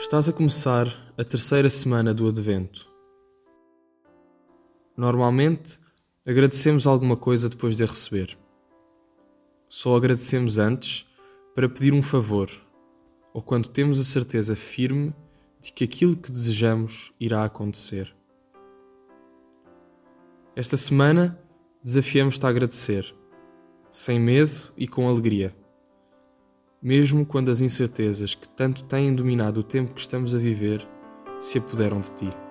Estás a começar a terceira semana do Advento. Normalmente, agradecemos alguma coisa depois de a receber. Só agradecemos antes para pedir um favor ou quando temos a certeza firme de que aquilo que desejamos irá acontecer. Esta semana desafiamos-te a agradecer, sem medo e com alegria mesmo quando as incertezas que tanto têm dominado o tempo que estamos a viver se apoderam de ti.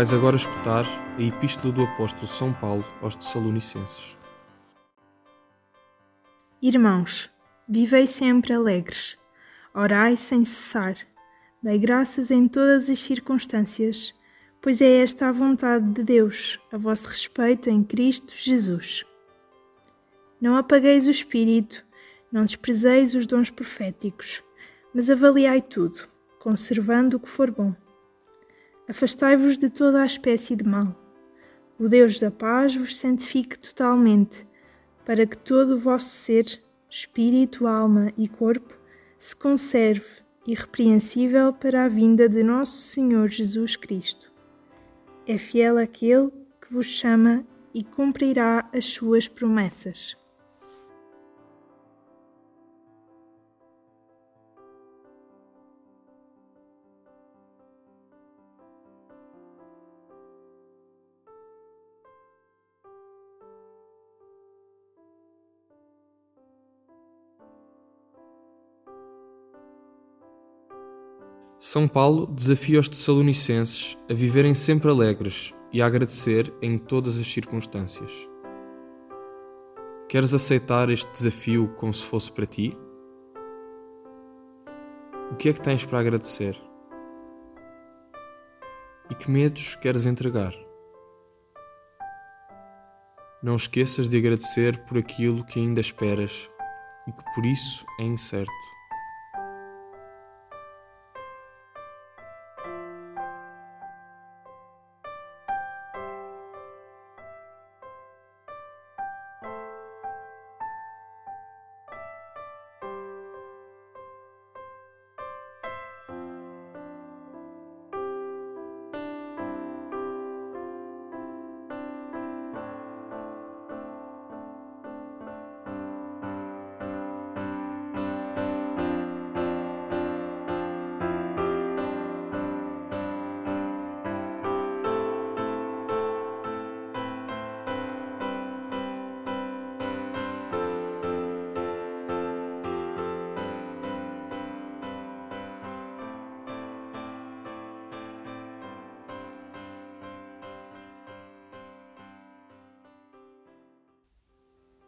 Vais agora escutar a Epístola do Apóstolo São Paulo aos Tessalonicenses. Irmãos, vivei sempre alegres, orai sem cessar, dai graças em todas as circunstâncias, pois é esta a vontade de Deus a vosso respeito em Cristo Jesus. Não apagueis o espírito, não desprezeis os dons proféticos, mas avaliai tudo, conservando o que for bom Afastai-vos de toda a espécie de mal. O Deus da paz vos santifique totalmente, para que todo o vosso ser, espírito, alma e corpo, se conserve irrepreensível para a vinda de nosso Senhor Jesus Cristo. É fiel aquele que vos chama e cumprirá as suas promessas. São Paulo desafia os Tessalonicenses a viverem sempre alegres e a agradecer em todas as circunstâncias. Queres aceitar este desafio como se fosse para ti? O que é que tens para agradecer? E que medos queres entregar? Não esqueças de agradecer por aquilo que ainda esperas e que por isso é incerto.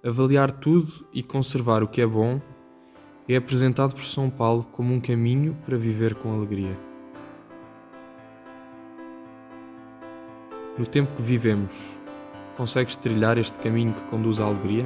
Avaliar tudo e conservar o que é bom é apresentado por São Paulo como um caminho para viver com alegria. No tempo que vivemos, consegues trilhar este caminho que conduz à alegria?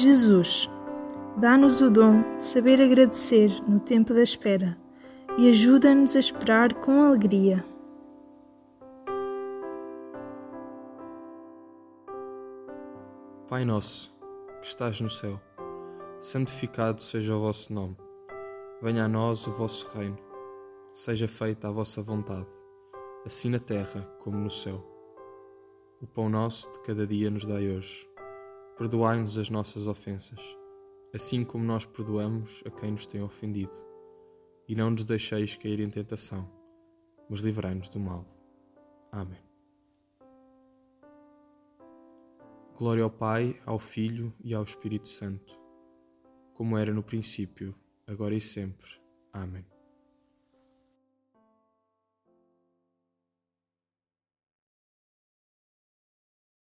Jesus, dá-nos o dom de saber agradecer no tempo da espera e ajuda-nos a esperar com alegria. Pai nosso, que estás no céu, santificado seja o vosso nome. Venha a nós o vosso reino. Seja feita a vossa vontade, assim na terra como no céu. O pão nosso de cada dia nos dai hoje. Perdoai-nos as nossas ofensas, assim como nós perdoamos a quem nos tem ofendido. E não nos deixeis cair em tentação, mas livrai-nos do mal. Amém. Glória ao Pai, ao Filho e ao Espírito Santo, como era no princípio, agora e sempre. Amém.